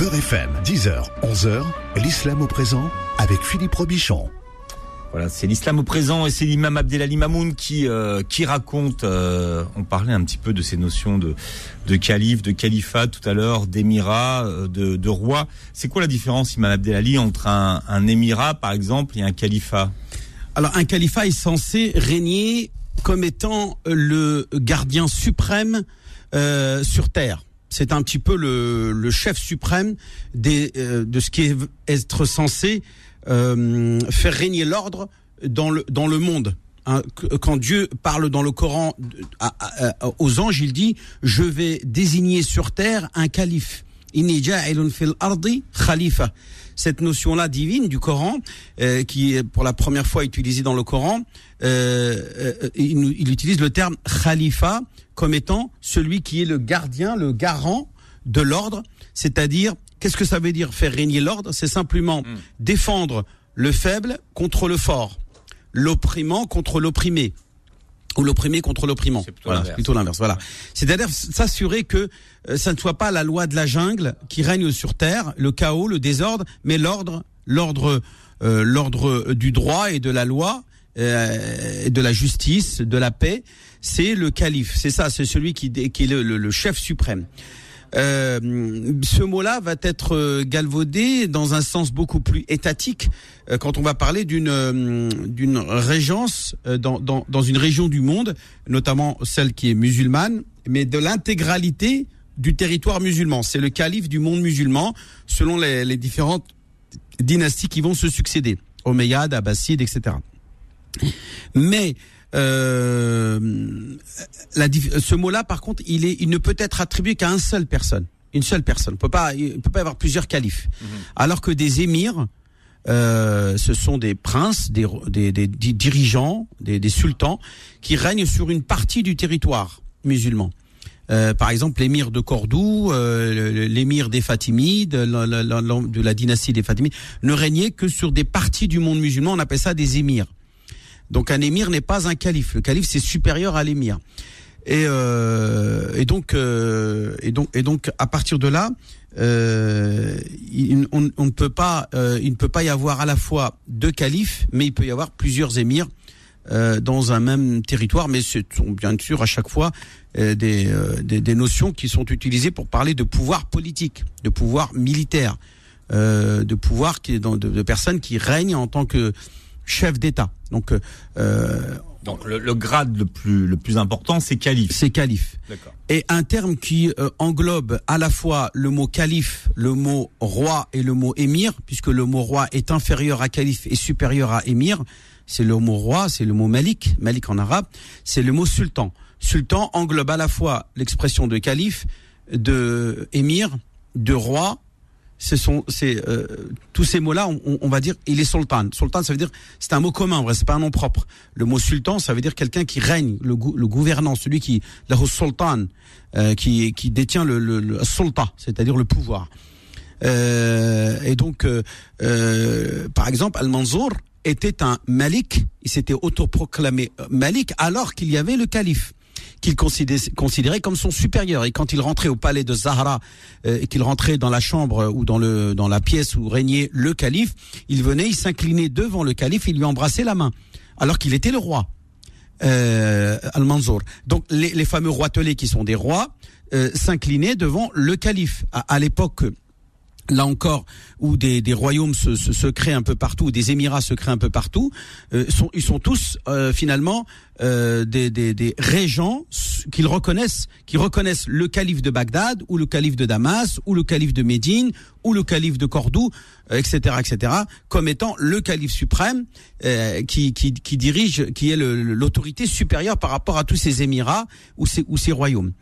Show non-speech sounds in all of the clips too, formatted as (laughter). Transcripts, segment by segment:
Beurre FM, 10h, 11h, l'islam au présent avec Philippe Robichon. Voilà, c'est l'islam au présent et c'est l'imam Abdelali Mamoun qui euh, qui raconte. euh, on parlait un petit peu de ces notions de de calife, de califat tout à l'heure, d'émirat, euh, de, de roi. C'est quoi la différence, imam Abdelali, entre un, un émirat par exemple et un califat? Alors un califat est censé régner comme étant le gardien suprême euh, sur terre. C'est un petit peu le, le chef suprême des, euh, de ce qui est être censé euh, faire régner l'ordre dans le dans le monde. Hein, quand Dieu parle dans le Coran aux anges, il dit je vais désigner sur terre un calife. Khalifa. Cette notion-là divine du Coran, euh, qui est pour la première fois utilisée dans le Coran, euh, euh, il, il utilise le terme khalifa comme étant celui qui est le gardien, le garant de l'ordre. C'est-à-dire, qu'est-ce que ça veut dire faire régner l'ordre? C'est simplement défendre le faible contre le fort, l'opprimant contre l'opprimé ou l'opprimé contre l'opprimant. C'est plutôt Voilà, l'inverse. c'est plutôt l'inverse. Voilà. C'est-à-dire s'assurer que euh, ça ne soit pas la loi de la jungle qui règne sur terre, le chaos, le désordre, mais l'ordre, l'ordre, euh, l'ordre du droit et de la loi, euh, de la justice, de la paix. C'est le calife. C'est ça. C'est celui qui, qui est le, le- le chef suprême. Euh, ce mot-là va être euh, galvaudé dans un sens beaucoup plus étatique euh, quand on va parler d'une euh, d'une régence euh, dans, dans, dans une région du monde, notamment celle qui est musulmane, mais de l'intégralité du territoire musulman. C'est le calife du monde musulman selon les, les différentes dynasties qui vont se succéder, Omeyyades, Abbassides, etc. Mais euh, la, ce mot-là, par contre, il, est, il ne peut être attribué qu'à une seule personne. Une seule personne. On peut pas, il peut pas y avoir plusieurs califes. Alors que des émirs, euh, ce sont des princes, des, des, des di- dirigeants, des, sultans qui règnent sur une partie du territoire musulman. Euh, par exemple, l'émir de Cordoue, euh, l'émir des Fatimides, la- la- la- la- de la dynastie des Fatimides, ne régnait que sur des parties du monde musulman. On appelle ça des émirs. Donc un émir n'est pas un calife. Le calife c'est supérieur à l'émir. Et, euh, et donc euh, et donc et donc à partir de là, euh, il, on, ne peut pas euh, il ne peut pas y avoir à la fois deux califes, mais il peut y avoir plusieurs émirs euh, dans un même territoire. Mais ce sont bien sûr à chaque fois euh, des, des des notions qui sont utilisées pour parler de pouvoir politique, de pouvoir militaire, de pouvoir qui de personnes qui règnent en tant que chef d'État. Donc, euh, Donc le, le grade le plus le plus important, c'est calife. c'est calife. Et un terme qui euh, englobe à la fois le mot calife, le mot roi et le mot émir, puisque le mot roi est inférieur à calife et supérieur à émir. C'est le mot roi, c'est le mot malik, malik en arabe, c'est le mot sultan. Sultan englobe à la fois l'expression de calife, de émir, de roi. Ce sont c'est euh, tous ces mots-là, on, on- va dire, il est sultan. Sultan, ça veut dire, c'est un mot commun, en vrai, c'est pas un nom propre. Le mot sultan, ça veut dire quelqu'un qui règne, le, le gouvernant, celui qui, le sultan, euh, qui, qui détient le, le, le sultan, c'est-à-dire le pouvoir. Euh, et donc, euh, euh, par exemple, Al-Manzour était un malik, il s'était autoproclamé malik alors qu'il y avait le calife qu'il considé- considérait comme son supérieur. Et quand il rentrait au palais de Zahra euh, et qu'il rentrait dans la chambre ou dans le dans la pièce où régnait le calife, il venait, il s'inclinait devant le calife, il lui embrassait la main, alors qu'il était le roi. Euh, Al-Manzour. Donc les, les fameux roitelets qui sont des rois euh, s'inclinaient devant le calife. À l'époque là encore, où des, royaumes se, créent un peu partout, des émirats se créent un peu partout, euh, ils sont tous euh, finalement euh, des, régents qu'ils reconnaissent, qui reconnaissent le calife de Bagdad, ou le calife de Damas, ou le calife de Médine, ou le calife de Cordoue, etc., etc., comme étant le calife suprême qui, dirige, qui est l'autorité supérieure par rapport à tous ces émirats ou ou ces royaumes.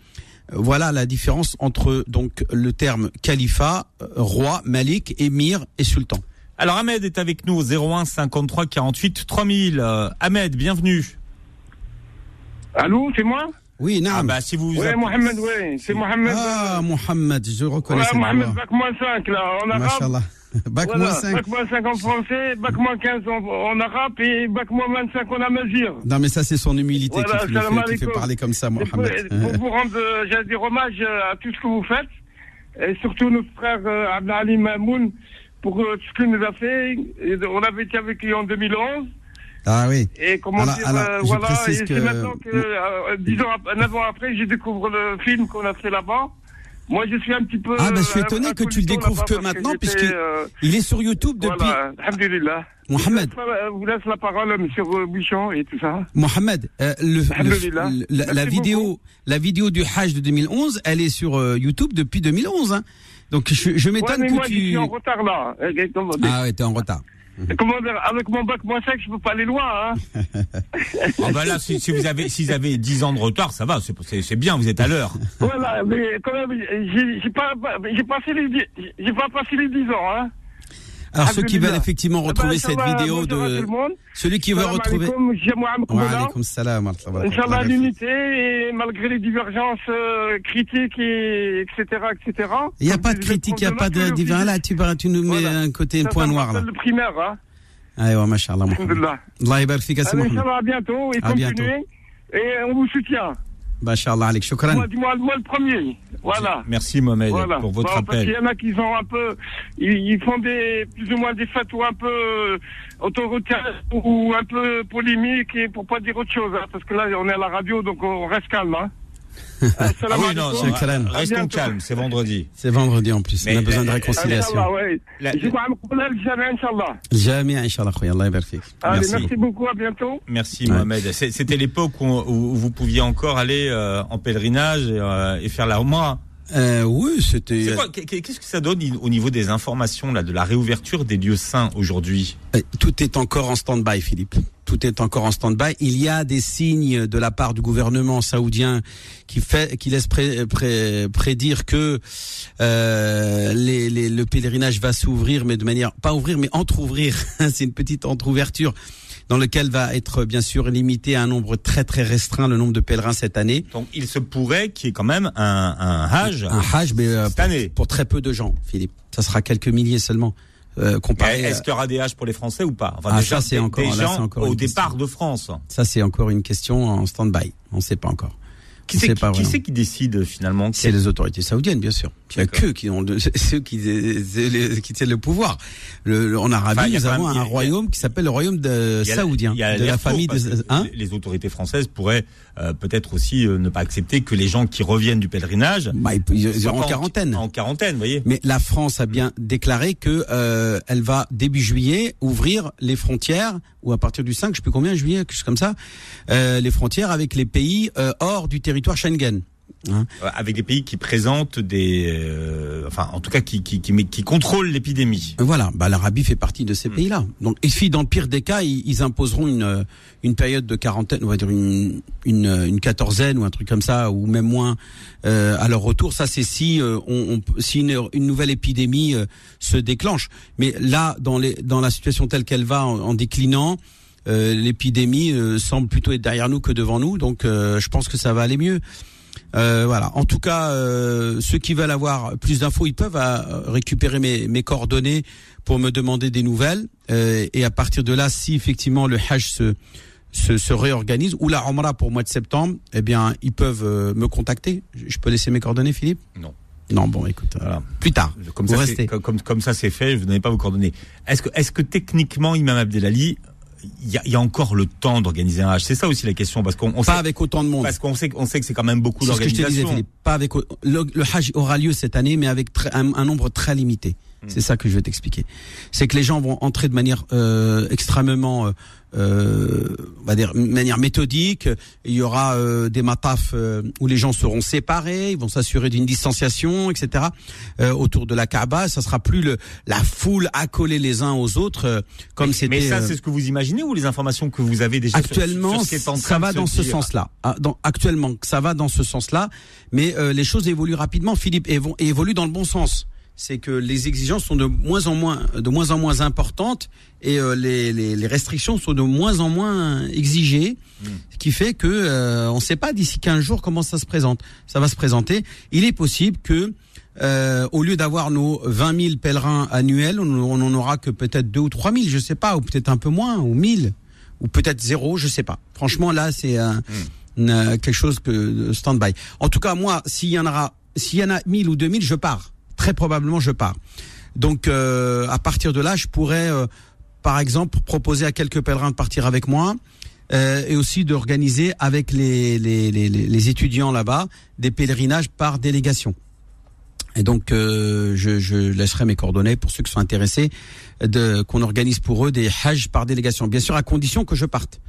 Voilà la différence entre donc le terme califat, euh, roi, malik, émir et sultan. Alors Ahmed est avec nous au 01 53 48 3000. Euh, Ahmed, bienvenue. Allô, c'est moi? Oui, Ah naam. bah si vous vous Ouais, appelez- Mohamed, ouais, c'est Mohamed. Ah, Mohamed, je reconnais ouais, Mohamed, bac moins 5, là, en arabe. Machallah. (laughs) Bac Voilà, moins 5. Bac moins 5 en français, bac moins 15 en, en arabe et bac moins 25 en amazir. Non, mais ça, c'est son humilité Voilà, qui, fait, qui fait parler comme ça, pour, Mohamed. pour vous rendre, euh, j'allais dire, hommage euh, à tout ce que vous faites. et surtout notre frère euh, Abdali Mamoun pour euh, ce qu'il nous a fait. Et on avait été avec lui en 2011. Ah oui. Et comment Alors- dire, alors, euh, voilà, et c'est que- maintenant que, euh, ans, neuf ans après, je découvre le film qu'on a fait là-bas. Moi, je suis un petit peu. Ah, bah, je suis euh, étonné que tu le découvres que maintenant, puisqu'il- euh, Il est sur YouTube depuis. Voilà, alhamdulillah. Mohamed. Je vous laisse, la- parole, monsieur euh, Bouchon et tout ça. Mohamed, euh, le, le- la, vidéo, beaucoup. la vidéo du Hajj de 2011, elle est sur euh, YouTube depuis 2011. Hein. Donc je, je Ouais, m'étonne moi, que je tu. suis en retard là. Ah ouais, t'es en retard. Comment dire, avec mon bac moins 5, je peux pas aller loin. Hein. (laughs) Ah bah là, si, si vous avez, si vous avez 10 ans de retard, ça va, c'est- bien, vous êtes à l'heure. voilà, mais quand même, j'ai pas, j'ai passé les, dix- j'ai pas passé les 10 ans. Hein. Alors ceux qui veulent effectivement Eh ben, retrouver cette vidéo de celui qui veut retrouver. Wa salam Inch'Allah, l'unité, et malgré les divergences euh, critiques, et, etc., etc. Il n'y a pas de critique, il n'y a pas de divin. Là, tu, tu nous mets un côté, un point noir là. le primaire, hein. Ouais, machallah. Allah fik, Assi Allez, Mohamed. À bientôt, et continuez. Et on vous soutient. Machallah, alik, shukran. Moi, dis-moi moi le premier. Voilà. Merci Mohamed Voilà. pour votre Bon, Parce qu'il y appel. en a qui sont un peu, ils, ils font des, plus ou moins des fatwas un peu autoritaires ou un peu polémiques et pour pas dire autre chose, hein, parce que là on est à la radio donc on reste calme. Hein. Ah Salam oui, non, non. À restons calmes, c'est vendredi. C'est vendredi en plus. Mais On a besoin de la- réconciliation. Merci. beaucoup, à bientôt. Merci Ouais. Mohamed. C'était l'époque où, où vous pouviez encore aller euh, en pèlerinage et, euh, et faire la Umrah. Euh, oui, c'était. Qu'est-ce que ça donne au niveau des informations là, de la réouverture des lieux saints aujourd'hui? Euh, Tout est encore en stand-by, Philippe. Tout est encore en stand-by. Il y a des signes de la part du gouvernement saoudien qui fait, qui laisse pré- pré- prédire que euh, les, les- le pèlerinage va s'ouvrir, mais de manière pas ouvrir, mais entrouvrir. (laughs) C'est une petite entrouverture dans lequel va être bien sûr limité à un nombre très très restreint le nombre de pèlerins cette année. Donc il se pourrait qu'il y ait quand même un, un Hajj Un Hajj, mais euh, cette année. pour très peu de gens, Philippe. Ça sera quelques milliers seulement. Euh, Est-ce qu'il y aura des Hajj pour les Français ou pas? Enfin, Ah, déjà, ça, c'est encore- des là, gens encore au départ question. de France. Ça, c'est encore une question en stand-by. On ne sait pas encore. Qui c'est qui, qui c'est qui décide finalement C'est les autorités saoudiennes, bien sûr. Il y a que qui ont (laughs) ceux qui, les- qui tiennent le pouvoir. Le, le- en Arabie, Enfin, nous avons un royaume qui s'appelle le royaume de saoudien, de la faux, famille parce de. que Hein les autorités françaises pourraient euh, peut-être aussi euh, ne pas accepter que les gens qui reviennent du pèlerinage bah, ils, ils soient iront en quarantaine. En quarantaine, vous voyez. Mais la France a bien déclaré que euh, elle va début juillet ouvrir les frontières ou à partir du 5, je sais plus combien juillet, quelque chose comme ça, euh, les frontières avec les pays euh, hors du territoire Schengen. Hein. Euh, Avec des pays qui présentent des, euh, enfin, en tout cas, qui qui qui, qui contrôlent l'épidémie. Voilà, bah, l'Arabie fait partie de Hmm. ces pays-là. Donc, et si dans le pire des cas, ils, ils imposeront une euh, une période de quarantaine, on va dire une une, euh, une quatorzaine ou un truc comme ça, ou même moins euh, à leur retour. Ça, c'est si euh, on, on- si une, une nouvelle épidémie euh, se déclenche. Mais là, dans les dans la situation telle qu'elle va en, en déclinant. euh, L'épidémie euh, semble plutôt être derrière nous que devant nous, donc euh, je pense que ça va aller mieux. Euh, voilà. En tout cas, euh, ceux qui veulent avoir plus d'infos, ils peuvent euh, récupérer mes, mes coordonnées pour me demander des nouvelles. Euh, et à partir de là, si effectivement le Hajj se, se, se réorganise ou la Umrah pour le mois de septembre, eh bien, ils peuvent euh, me contacter. Je peux laisser mes coordonnées, Philippe? Non. Non, bon, écoute, euh, Voilà. plus tard. Comme Vous ça, restez. comme, comme, ça c'est fait, je vous pas vos coordonnées. Est-ce que, est-ce que techniquement, Imam Abdelali, il y y a encore le temps d'organiser un Hajj C'est ça aussi la question, parce qu'on on Pas sait, avec autant de monde. parce qu'on sait, on sait que c'est quand même beaucoup C'est ce que je te disais, d'organisation. Philippe. Pas avec le, le Hajj aura lieu cette année, mais avec un nombre très limité. C'est ça que je vais t'expliquer. C'est que les gens vont entrer de manière euh, extrêmement, euh, euh, on va dire, de manière méthodique. Il y aura euh, des matafs euh, où les gens seront séparés, ils vont s'assurer d'une distanciation, etc. euh, autour de la Kaaba. Ça sera plus le, la foule accolée les uns aux autres euh, comme c'était. mais ça, c'est ce que vous imaginez ou les informations que vous avez déjà Actuellement, sur ce en train ça va dans ce sens-là. Ah, actuellement, ça va dans ce sens-là, mais euh, les choses évoluent rapidement, Philippe, et, vont, et évoluent dans le bon sens. C'est que les exigences sont de moins en moins, de moins en moins importantes, et euh, les, les, les restrictions sont de moins en moins exigées, ce qui fait que euh, on ne sait pas d'ici 15 jours comment ça se présente. Ça va se présenter. Il est possible que euh, au lieu d'avoir nos 20 000 pèlerins annuels, on on en aura que peut-être 2 ou 3 000, je sais pas, ou peut-être un peu moins, ou 1000 ou peut-être zéro, je sais pas. Franchement, là, c'est euh, quelque chose que stand-by. En tout cas, moi, s'il y en aura, s'il y en a 1000 ou 2000, je pars. Très probablement je pars. Donc euh, à partir de là, je pourrais, euh, par exemple, proposer à quelques pèlerins de partir avec moi. euh, et aussi d'organiser avec les, les, les, les étudiants là-bas des pèlerinages par délégation. Et donc, euh, je, je laisserai mes coordonnées pour ceux qui sont intéressés de qu'on organise pour eux des hajj par délégation. Bien sûr, à condition que je parte.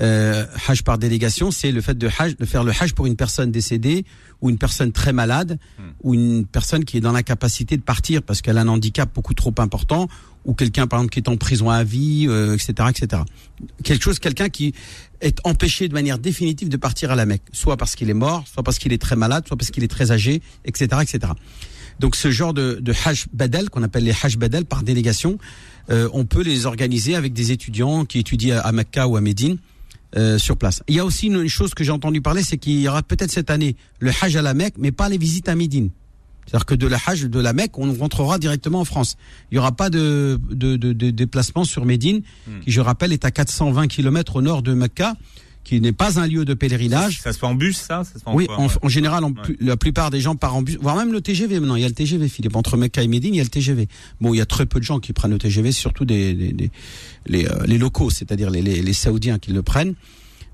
Euh, hajj par délégation, c'est le fait de, hajj, de faire le hajj pour une personne décédée ou une personne très malade ou une personne qui est dans l'incapacité de partir parce qu'elle a un handicap beaucoup trop important ou quelqu'un par exemple qui est en prison à vie, euh, etc., etc. Quelque chose, quelqu'un qui est empêché de manière définitive de partir à la Mecque, soit parce qu'il est mort, soit parce qu'il est très malade, soit parce qu'il est très âgé, etc., etc. Donc ce genre de, de hajj badal qu'on appelle les hajj badal par délégation, euh, on peut les organiser avec des étudiants qui étudient à Mecca ou à Médine. Euh, sur place. Il y a aussi une, une chose que j'ai entendu parler, c'est qu'il y aura peut-être cette année le Hajj à la Mecque, mais pas les visites à Médine. C'est-à-dire que de la Hajj de la Mecque, on rentrera directement en France. Il n'y aura pas de, de, de, de déplacement sur Médine, qui je rappelle est à 420 km au nord de Mecca, qui n'est pas un lieu de pèlerinage. Ça se fait en bus, ça, ça se fait en Oui, quoi, en, ouais. en général, en Ouais. la plupart des gens partent en bus, voire même le TGV maintenant. Il y a le TGV, Philippe. Entre Mecca et Médine, il y a le TGV. Bon, il y a très peu de gens qui prennent le TGV, surtout des, des- des- les, euh, les locaux, c'est-à-dire les, les, les Saoudiens qui le prennent.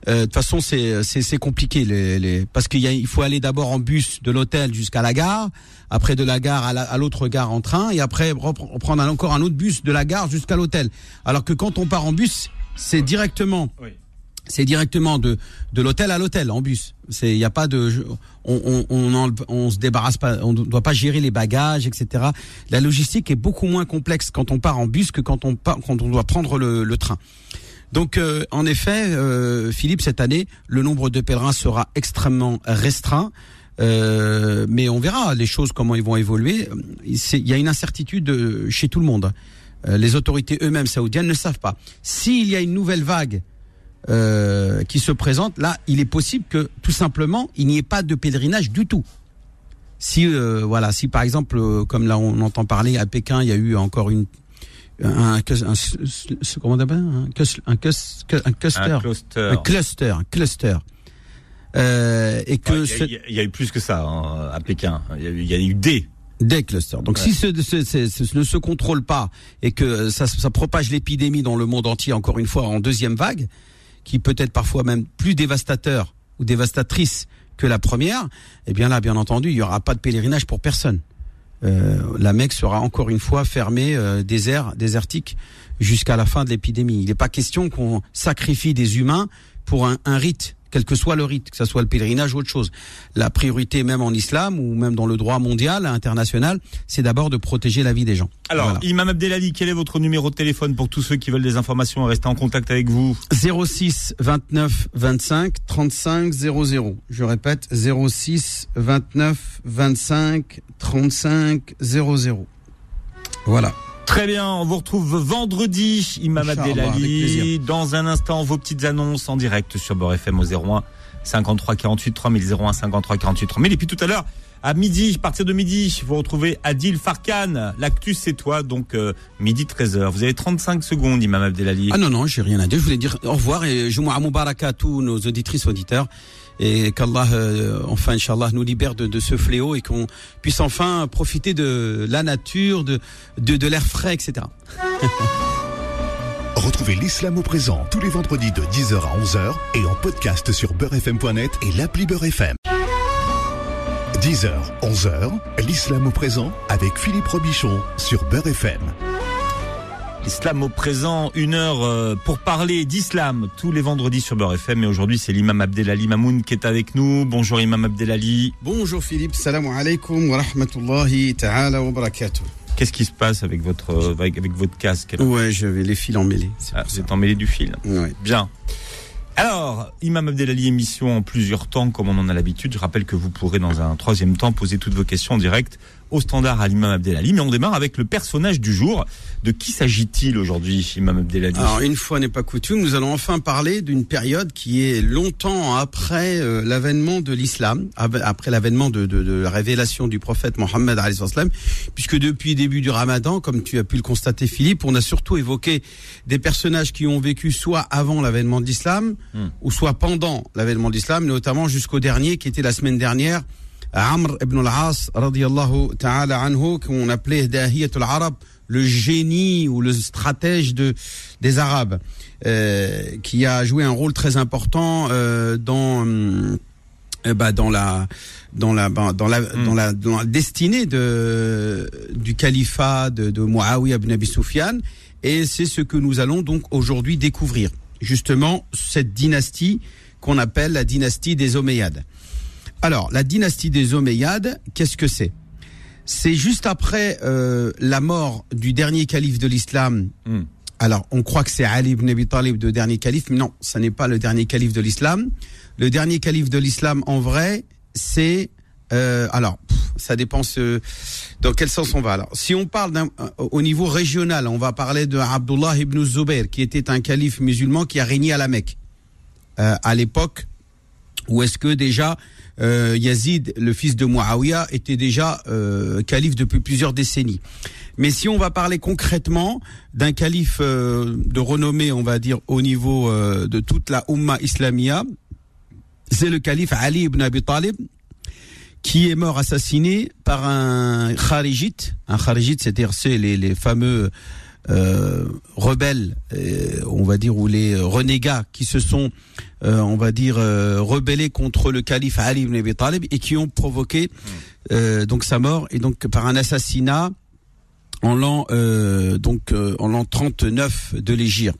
Euh, De toute façon, c'est c'est c'est compliqué, les, les, parce qu'il il faut aller d'abord en bus de l'hôtel jusqu'à la gare, après de la gare à la- à l'autre gare en train, et après prendre encore un autre bus de la gare jusqu'à l'hôtel. Alors que quand on part en bus, c'est directement Oui. C'est directement de de l'hôtel à l'hôtel en bus. C'est il y a pas de on on on, on se débarrasse pas, on ne doit pas gérer les bagages, etc. La logistique est beaucoup moins complexe quand on part en bus que quand on part, quand on doit prendre le, le train. Donc euh, en effet, euh, Philippe, cette année, le nombre de pèlerins sera extrêmement restreint. Euh, mais on verra les choses comment ils vont évoluer. Il y a une incertitude euh, chez tout le monde. Euh, les autorités eux-mêmes saoudiennes ne savent pas. S'il y a une nouvelle vague euh, qui se présente, là, il est possible que tout simplement il n'y ait pas de pèlerinage du tout. Si euh, voilà, si par exemple, euh, comme là on entend parler à Pékin, il y a eu encore une un, un, un- comment on appelle un, cluster, Un cluster. un cluster, un cluster, Euh, et que Ouais, Il y, a- y y eu plus que ça hein, à Pékin. Il y a eu, il y a eu des. Des clusters. Donc Ouais. si ce, ce- ce- ce ne se contrôle pas et que ça, ça propage l'épidémie dans le monde entier, encore une fois, en deuxième vague, qui peut être parfois même plus dévastateur ou dévastatrice que la première, eh bien là, bien entendu, il n'y aura pas de pèlerinage pour personne. Euh, la Mecque sera encore une fois fermée, euh, désert, désertique, jusqu'à la fin de l'épidémie. Il n'est pas question qu'on sacrifie des humains pour un, un rite, quel que soit le rite, que ce soit le pèlerinage ou autre chose. La priorité, même en islam ou même dans le droit mondial, international, c'est d'abord de protéger la vie des gens. Alors, Voilà. Imam Abdelali, quel est votre numéro de téléphone pour tous ceux qui veulent des informations et rester en contact avec vous 06 29 25 35 00. Je répète 06 29 25 35 00. Voilà. Très bien, on vous retrouve vendredi, Imam Abdelali. Dans un instant, vos petites annonces en direct sur Beurre FM au 01 53 48 3000 01 53 48 3000. Et puis tout à l'heure, à midi, à partir de midi, vous retrouvez Adil Farkan. L'actus, c'est toi, donc euh, midi 13h. Vous avez 35 secondes, Imam Abdelali. Ah non, non, j'ai rien à dire. Je voulais dire au revoir et Jumu'ah Mubaraka à tous nos auditrices auditeurs. Et qu'Allah, euh, enfin, Inch'Allah, nous libère de, ce fléau et qu'on puisse enfin profiter de la nature, de, de, l'air frais, etc. (laughs) Retrouvez l'islam au présent tous les vendredis de 10h à 11h et en podcast sur beurrefm.net et l'appli Beurre FM. 10h, 11h, l'islam au présent avec Philippe Robichon sur Beurre FM. Islam au présent, une heure euh, pour parler d'islam tous les vendredis sur Beurre FM. Et aujourd'hui, c'est l'imam Abdelali Mamoun qui est avec nous. Bonjour Imam Abdelali. Bonjour Philippe, salam alaikum wa rahmatullahi ta'ala wa barakatuh. Qu'est-ce qui se passe avec votre, avec, avec votre casque Ouais, j'avais les fils emmêlés. Ah, Vous êtes emmêlé du fil. Ouais. Bien. Alors, Imam Abdelali, émission en plusieurs temps, comme on en a l'habitude. Je rappelle que vous pourrez, dans un troisième temps, poser toutes vos questions en direct au standard à l'imam Abdelali. Mais on démarre avec le personnage du jour. De qui s'agit-il aujourd'hui, Imam Abdelali Alors une fois n'est pas coutume, nous allons enfin parler d'une période qui est longtemps après euh, l'avènement de l'islam, après l'avènement de, de- de la révélation du prophète Mohammed puisque depuis le début du Ramadan, comme tu as pu le constater Philippe, on a surtout évoqué des personnages qui ont vécu soit avant l'avènement de l'islam, Hmm. ou soit pendant l'avènement de l'islam, notamment jusqu'au dernier qui était la semaine dernière, Amr ibn al-As, radiallahu ta'ala anhu, qu'on appelait Dahiyat al-Arab, le génie ou le stratège de, des Arabes, euh, qui a joué un rôle très important euh, dans, euh, bah, dans la dans la bah, dans la, Mm. dans la dans la destinée de du califat de, de Muawiyah ibn Abi Sufyan et c'est ce que nous allons donc aujourd'hui découvrir justement cette dynastie qu'on appelle la dynastie des Omeyyades. Alors la dynastie des Omeyyades, qu'est-ce que c'est? C'est juste après euh, la mort du dernier calife de l'islam. Mm. Alors on croit que c'est Ali ibn Abi Talib le dernier calife, mais non, ça n'est pas le dernier calife de l'islam. Le dernier calife de l'islam en vrai, c'est euh, alors pff, ça dépend ce- dans quel sens on va. Alors si on parle d'un- euh, au niveau régional, on va parler de Abdullah ibn Zubair qui était un calife musulman qui a régné à la Mecque euh, à l'époque où est-ce que déjà euh, Yazid, le fils de Muawiyah, était déjà euh, calife depuis plusieurs décennies. Mais si on va parler concrètement d'un calife euh, de renommée, on va dire au niveau de toute la Ummah islamia, c'est le calife Ali ibn Abi Talib qui est mort assassiné par un kharijite. Un kharijite, c'est-à-dire c'est les fameux euh, rebelles, euh, on va dire, ou les renégats qui se sont, euh, on va dire, euh, rebellés contre le calife Ali ibn Abi Talib et qui ont provoqué euh, donc sa mort et donc par un assassinat en l'an euh, donc euh, en l'an 39 de l'Égypte.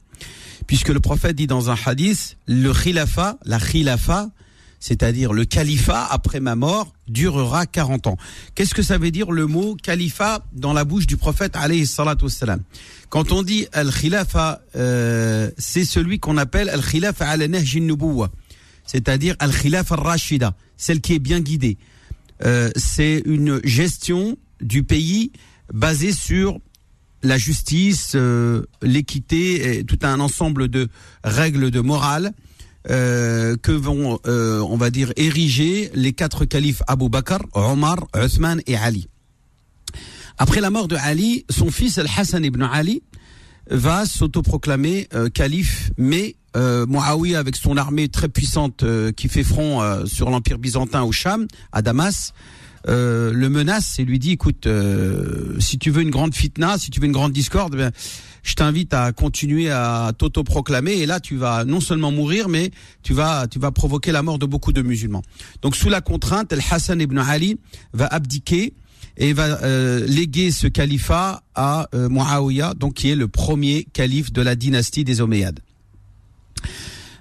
Puisque le prophète dit dans un hadith, le khilafa, la khilafa, c'est-à-dire le califat après ma mort, durera 40 ans. Qu'est-ce que ça veut dire le mot califat dans la bouche du prophète alayhi salatu wassalam? Quand on dit al-khilafa, euh, c'est celui qu'on appelle al-khilafa nahj nubuwa c'est-à-dire al-khilafa al-rashida, celle qui est bien guidée. Euh, c'est une gestion du pays basée sur la justice, euh, l'équité, et tout un ensemble de règles de morale euh, que vont, euh, on va dire, ériger les quatre califes Abu Bakr, Omar, Othman et Ali. Après la mort de Ali, son fils Al-Hassan ibn Ali va s'autoproclamer euh, calife, mais euh, Muawiyah, avec son armée très puissante euh, qui fait front euh, sur l'Empire byzantin au Cham, à Damas, euh, le menace et lui dit écoute, si tu veux une grande fitna, si tu veux une grande discorde, ben, je t'invite à continuer à t'autoproclamer et là tu vas non seulement mourir, mais tu vas tu vas provoquer la mort de beaucoup de musulmans. Donc sous la contrainte, El Hassan ibn Ali va abdiquer et va euh, léguer ce califat à euh, Muawiyah, donc qui est le premier calife de la dynastie des Omeyyades.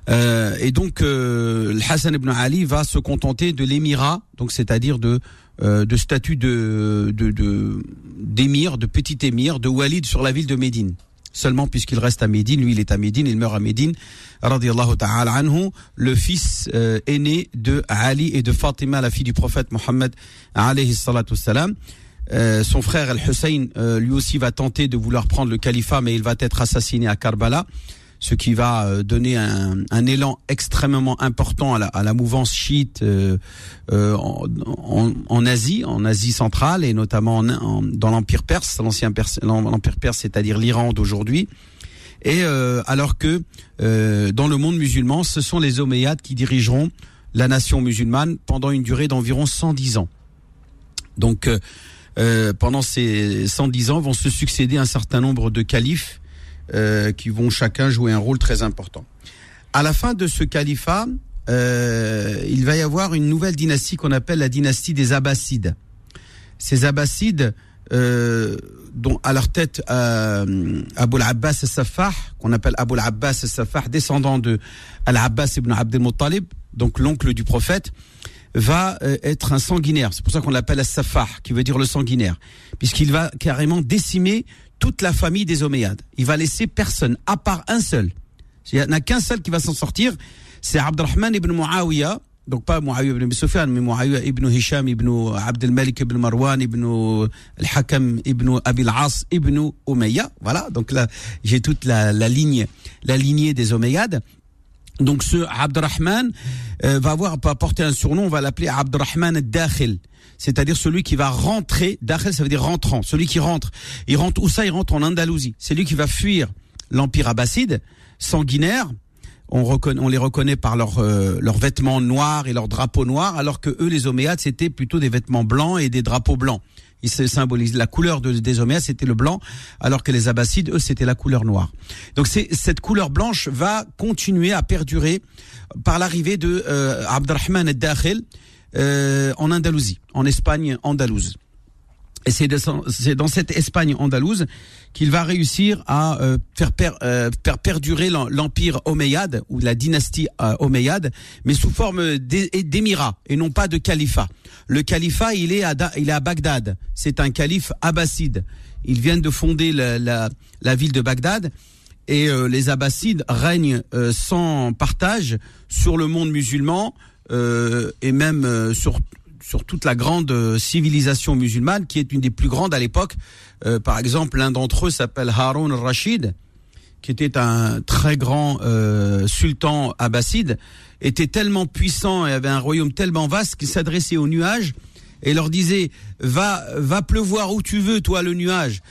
Euh, et donc euh, le Hassan ibn Ali va se contenter de l'émirat, donc c'est-à-dire de euh, de statut de de de- d'émir, de, petit émir, de Walid sur la ville de Médine. Seulement puisqu'il reste à Médine, lui il est à Médine, il meurt à Médine, radiallahu ta'ala anhu, le fils euh, aîné de Ali et de Fatima, la fille du prophète Mohammed alayhi salatu. Euh, son frère Al-Hussein, euh, lui aussi va tenter de vouloir prendre le califat, mais il va être assassiné à Karbala, ce qui va euh, donner un, élan extrêmement important à la, mouvance chiite euh, euh, en, Asie, en Asie centrale et notamment en- en- dans l'Empire perse, l'ancien l'Empire perse, c'est-à-dire l'Iran d'aujourd'hui. Et alors que dans le monde musulman, ce sont les Omeyyades qui dirigeront la nation musulmane pendant une durée d'environ 110 ans. Donc, pendant ces 110 ans, vont se succéder un certain nombre de califes euh, qui vont chacun jouer un rôle très important. À la fin de ce califat, euh, il va y avoir une nouvelle dynastie qu'on appelle la dynastie des Abbassides. Ces Abbassides, euh, dont à leur tête euh, Abu al-Abbas al-Saffah, qu'on appelle Abu al-Abbas al-Saffah, descendant de Al-Abbas ibn Abd al-Muttalib, donc l'oncle du prophète, va euh, être un sanguinaire. C'est pour ça qu'on l'appelle As-Safah, qui veut dire le sanguinaire, puisqu'il va carrément décimer toute la famille des Omeyyades. Il va laisser personne, à part un seul. Il n'y en a qu'un seul qui va s'en sortir, c'est Abdurrahman ibn Muawiyah, donc pas Muawiyah ibn Sufyan, mais Muawiyah ibn Hisham ibn Abd al-Malik ibn Marwan ibn al-Hakam ibn Abi al-As ibn Umayya. Voilà, donc là, j'ai toute la, la ligne, la lignée des Omeyyades. Donc ce Abdurrahman euh, va avoir va porter un surnom, on va l'appeler Abdurrahman al-Dakhil, c'est-à-dire celui qui va rentrer, Dakhil ça veut dire rentrant, celui qui rentre. Il rentre où ça? Il rentre en Andalousie. C'est lui qui va fuir l'empire abbasside, sanguinaire, on, les reconnaît par leurs leurs vêtements noirs et leurs drapeaux noirs, alors que eux, les Omeyyades, c'était plutôt des vêtements blancs et des drapeaux blancs. Ils se symbolisent la couleur de, des Omeyyades, c'était le blanc, alors que les Abbassides, eux, c'était la couleur noire. Donc cette couleur blanche va continuer à perdurer par l'arrivée de euh, Abdelrahman al-Dakhil euh, en Andalousie, en Espagne andalouse. Et c'est dans cette Espagne andalouse qu'il va réussir à euh, faire, euh, faire perdurer l'empire omeyyade ou la dynastie euh, omeyyade, mais sous forme d'émirat et non pas de califat. Le califat, il est à, Bagdad. C'est un calife abbasside. Ils viennent de fonder la, la, la ville de Bagdad et les abbassides règnent sans partage sur le monde musulman et même sur sur toute la grande euh, civilisation musulmane, qui est une des plus grandes à l'époque. Euh, par exemple, l'un d'entre eux s'appelle Harun al-Rashid, qui était un très grand euh, sultan abbasside, était tellement puissant et avait un royaume tellement vaste qu'il s'adressait aux nuages et leur disait va va pleuvoir où tu veux toi le nuage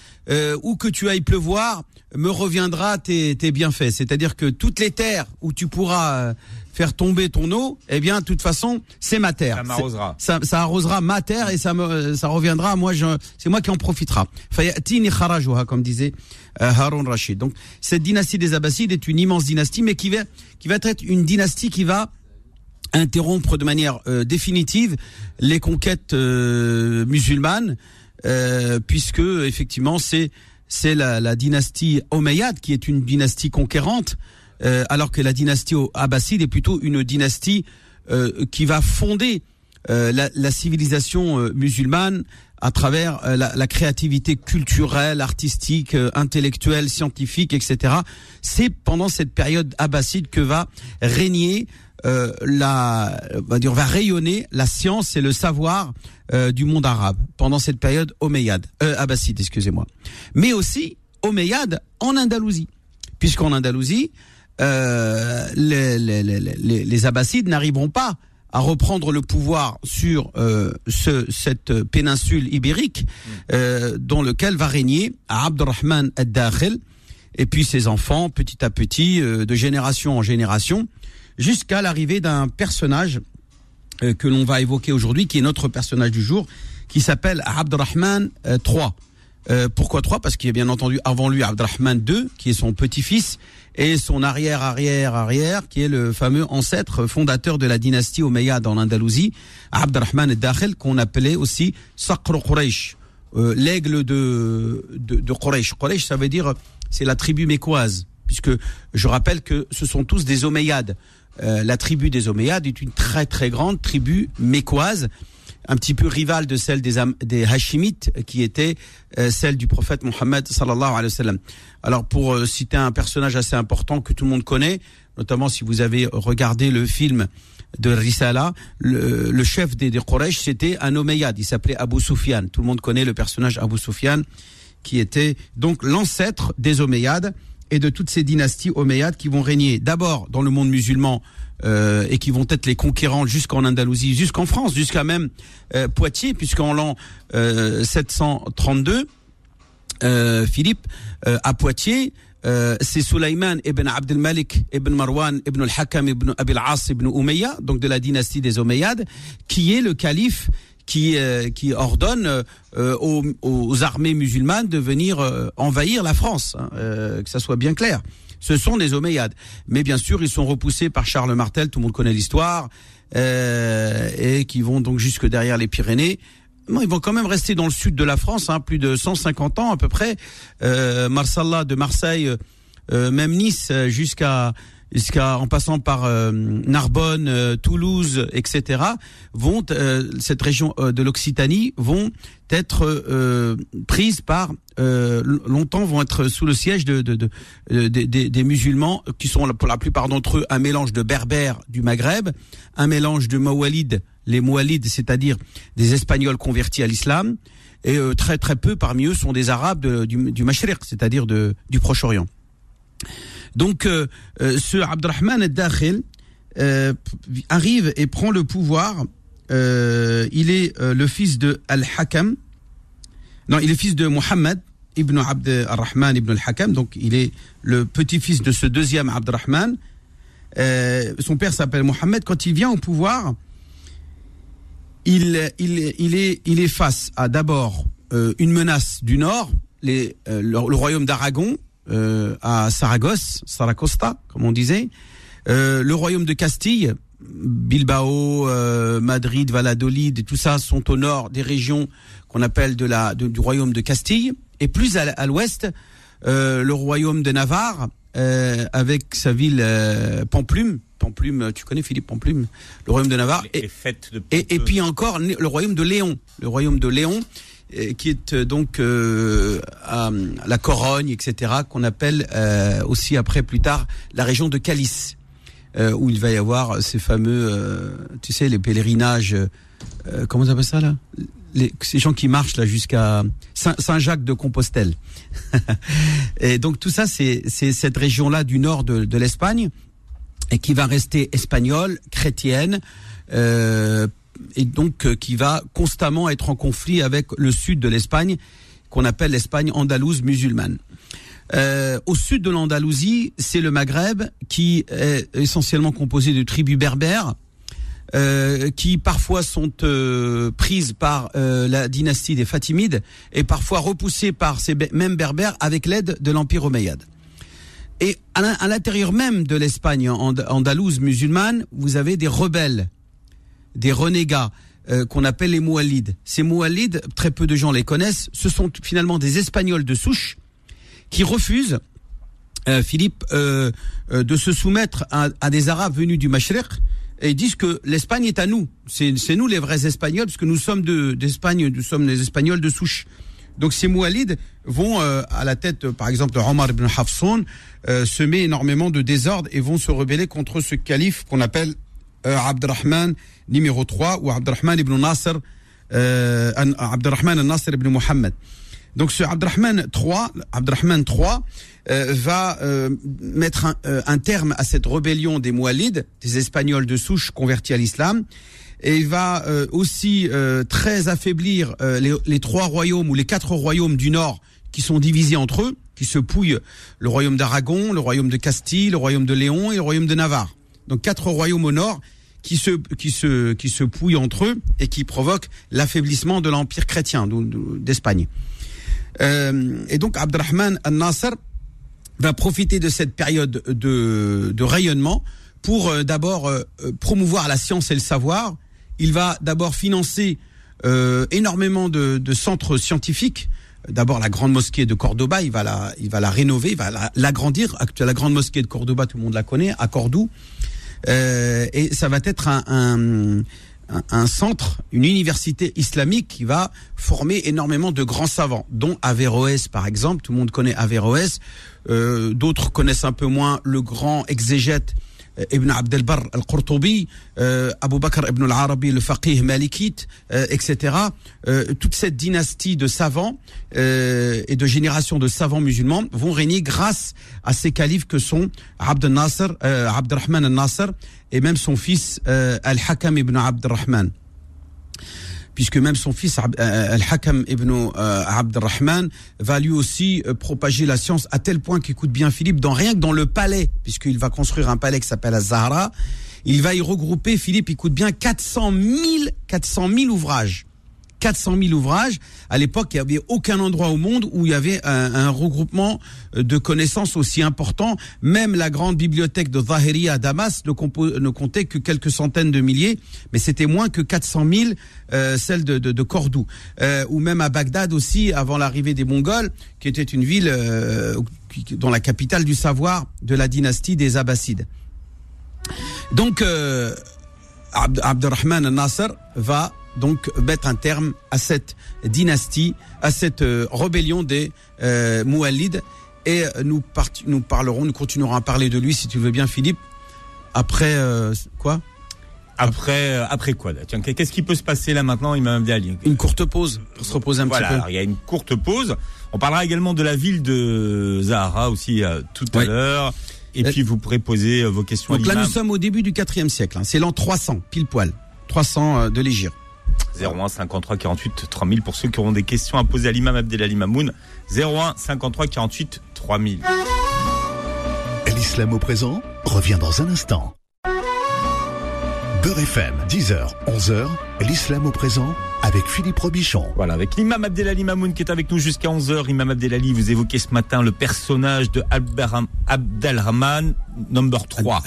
où que tu ailles pleuvoir me reviendra tes, tes bienfaits c'est-à-dire que toutes les terres où tu pourras faire tomber ton eau, eh bien, de toute façon, c'est ma terre. Ça m'arrosera. Ça, ça, arrosera ma terre et ça me, ça reviendra. Moi, c'est moi qui en profitera. comme disait euh, Harun Rashid. Donc, cette dynastie des Abbassides est une immense dynastie, mais qui va, qui va être une dynastie qui va interrompre de manière euh, définitive les conquêtes euh, musulmanes, puisque effectivement, c'est c'est la, la dynastie Omeyyade qui est une dynastie conquérante. Euh, alors que la dynastie abbasside est plutôt une dynastie euh, qui va fonder euh, la, civilisation musulmane à travers la, créativité culturelle, artistique, intellectuelle, scientifique, etc. C'est pendant cette période abbasside que va régner la, va dire, va rayonner la science et le savoir du monde arabe pendant cette période omeyyade, abbasside, excusez-moi. Mais aussi omeyyade en Andalousie, puisqu'en Andalousie, euh, les, les, les, les, Abbassides n'arriveront pas à reprendre le pouvoir sur euh, ce, cette péninsule ibérique mm. euh, dans lequel va régner Abdurrahman ad-Dakhil et puis ses enfants petit à petit de génération en génération jusqu'à l'arrivée d'un personnage que l'on va évoquer aujourd'hui qui est notre personnage du jour qui s'appelle Abdurrahman III euh, pourquoi trois? Parce qu'il y a bien entendu avant lui Abdelrahman II, qui est son petit-fils, et son arrière-arrière-arrière, qui est le fameux ancêtre fondateur de la dynastie Omeyyade en Andalousie, Abdelrahman Dakhel, qu'on appelait aussi Saqr Quraysh, euh, l'aigle de, de, de. Quraysh, ça veut dire, c'est la tribu mécoise, puisque je rappelle que ce sont tous des Omeyyades. Euh, la tribu des Omeyyades est une très très grande tribu mécoise un petit peu rivale de celle des, des Hashimites, qui était euh, celle du prophète Mohammed sallallahu alayhi wa sallam. Alors pour euh, citer un personnage assez important que tout le monde connaît, notamment si vous avez regardé le film de Risala, le, le chef des, des Quraysh, c'était un Omeyyade, il s'appelait Abu Sufyan. Tout le monde connaît le personnage Abu Sufyan, qui était donc l'ancêtre des Omeyyades et de toutes ces dynasties Omeyyades qui vont régner d'abord dans le monde musulman euh, et qui vont être les conquérants jusqu'en Andalousie, jusqu'en France, jusqu'à même euh, Poitiers, puisqu'en l'an 732, euh, Philippe, à Poitiers, c'est Sulaiman ibn Abdel Malik ibn Marwan ibn al-Hakam ibn Abil As ibn Umayya, donc de la dynastie des Omeyyades, qui est le calife qui, qui ordonne aux, armées musulmanes de venir envahir la France, hein, que ça soit bien clair ce sont des Omeyyades. Mais bien sûr, ils sont repoussés par Charles Martel, tout le monde connaît l'histoire, euh, et qui vont donc jusque derrière les Pyrénées. Ils vont quand même rester dans le sud de la France, hein, plus de 150 ans à peu près. Euh, Marsala de Marseille, euh, même Nice, jusqu'à jusqu'à en passant par euh, Narbonne, euh, Toulouse, etc. vont euh, cette région de l'Occitanie vont être prises par longtemps vont être sous le siège de, de, de, des musulmans qui sont pour la plupart d'entre eux un mélange de berbères du Maghreb, un mélange de mawalides, les moualides, c'est-à-dire des Espagnols convertis à l'islam, et très très peu parmi eux sont des Arabes du, du Mashriq, c'est-à-dire du Proche-Orient. Donc, euh, euh, ce Abdurrahman al-Dakhil euh, arrive et prend le pouvoir. il est le fils de Al-Hakam. Non, il est fils de Muhammad ibn Abd al-Rahman ibn al-Hakam. Donc, il est le petit-fils de ce deuxième Abdurrahman. euh, son père s'appelle Mohammed, quand il vient au pouvoir, il, est, face à d'abord euh, une menace du nord, euh, le royaume d'Aragon, euh, à Saragosse, Saracosta, comme on disait, euh, le royaume de Castille, Bilbao, euh, Madrid, Valladolid, et tout ça sont au nord des régions qu'on appelle de la, de- du royaume de Castille, et plus à, l'ouest, le royaume de Navarre, avec sa ville Pamplume. Pamplume, tu connais Philippe Pamplume, le royaume de Navarre. Les, Et- les fêtes de et, puis encore le royaume de Léon, le royaume de Léon, qui est euh, donc euh, à la Corogne, etc., qu'on appelle euh, aussi après plus tard la région de Calice, euh, où il va y avoir ces fameux, euh, tu sais, les pèlerinages, euh, comment on appelle ça là? Les, Ces gens qui marchent là jusqu'à Saint- Saint-Jacques de Compostelle. (laughs) et donc tout ça, c'est c'est cette région-là du nord de, de l'Espagne et qui va rester espagnole, chrétienne, euh, et donc euh, qui va constamment être en conflit avec le sud de l'Espagne, qu'on appelle l'Espagne andalouse musulmane. Euh, au sud de l'Andalousie, c'est le Maghreb qui est essentiellement composé de tribus berbères, euh, qui parfois sont euh, prises par euh, la dynastie des Fatimides et parfois repoussées par ces mêmes berbères avec l'aide de l'Empire omeyyade. Et à l'in- à l'intérieur même de l'Espagne and- andalouse musulmane, vous avez des rebelles, des renégats euh, qu'on appelle les Moualides. Ces Moualides, très peu de gens les connaissent, ce sont finalement des Espagnols de souche qui refusent, euh, Philippe, euh, euh, de se soumettre à, à des Arabes venus du Mashriq et disent que l'Espagne est à nous. C'est nous les vrais Espagnols parce que nous sommes de- d'Espagne, nous sommes les Espagnols de souche. Donc ces Moualides vont euh, à la tête, par exemple, de Omar ibn Hafsoun, euh, semer énormément de désordre et vont se rebeller contre ce calife qu'on appelle euh, Abdurrahman numéro 3 ou Abdurrahman ibn Nasser, euh, An- Abdurrahman al-Nasser ibn Muhammad. Donc ce Abdurrahman III euh, va euh, mettre un, euh, un terme à cette rébellion des Moualides, des Espagnols de souche convertis à l'islam, et il va euh, aussi euh, très affaiblir les, les trois royaumes ou les quatre royaumes du nord qui sont divisés entre eux, qui se pouillent le royaume d'Aragon, le royaume de Castille, le royaume de Léon et le royaume de Navarre. Donc quatre royaumes au nord qui se qui se qui se pouillent entre eux et qui provoquent l'affaiblissement de l'empire chrétien d'Espagne. Euh, et donc Abdurrahman al-Nasser va profiter de cette période de, de rayonnement pour euh, d'abord euh, promouvoir la science et le savoir. Il va d'abord financer euh, énormément de, de centres scientifiques. D'abord la grande mosquée de Cordoba, il va la, il va la rénover, il va la- l'agrandir. Actuellement, la grande mosquée de Cordoba, tout le monde la connaît, à Cordoue. Euh, et ça va être un, centre, une université islamique qui va former énormément de grands savants, dont Averroès par exemple. Tout le monde connaît Averroès. Euh, D'autres connaissent un peu moins le grand exégète Abd al-Barr al-Qurtubi, euh, Abu Bakr ibn al-Arabi, le faqih malikite, euh, etc. Euh, toute cette dynastie de savants euh, et de générations de savants musulmans vont régner grâce à ces califes que sont Abd al-Nasser, euh, Abdurrahman al-Nasser et même son fils Al-Hakam ibn Abdurrahman puisque même son fils euh, Al-Hakam ibn euh, Abdurrahman va lui aussi euh, propager la science à tel point qu'écoute bien Philippe, dans rien que dans le palais, puisqu'il va construire un palais qui s'appelle Azahara, il va y regrouper, Philippe, écoute bien, 400 000, 400 000 ouvrages. 400 000 ouvrages. À l'époque, il n'y avait aucun endroit au monde où il y avait un, regroupement de connaissances aussi important. Même la grande bibliothèque de Zahiri à Damas ne, comptait que quelques centaines de milliers, mais c'était moins que 400 000, euh, celle de, Cordoue. Euh, ou même à Bagdad aussi, avant l'arrivée des Mongols, qui était une ville euh, dont la capitale du savoir de la dynastie des Abbassides. Donc, euh, Abd Abdurrahman al-Nasser va donc mettre un terme à cette dynastie, à cette euh, rébellion des euh, Moualides. Et nous, nous parlerons, nous continuerons à parler de lui, si tu veux bien, Philippe. Après, euh, quoi? Après, euh, après quoi Tiens, qu'est-ce qui peut se passer là maintenant, Imam Abdi Ali Une courte pause pour se reposer un Voilà, petit peu. alors, il y a une courte pause. On parlera également de la ville de Zahara aussi tout à l'heure. Et puis vous pourrez poser vos questions Donc à là, nous sommes au début du 4e siècle. hein. C'est l'an 300, pile poil. 300 euh, de l'Égypte. 01 53 48 3000 pour ceux qui auront des questions à poser à l'imam Abdelali Mamoun. 01 53 48 3000. L'islam au présent revient dans un instant. Beurre FM, 10h, 11h, l'islam au présent avec Philippe Robichon. Voilà, avec l'imam Abdelali Mamoun qui est avec nous jusqu'à 11h. Imam Abdelali, vous évoquez ce matin le personnage de Abdelrahman, number 3.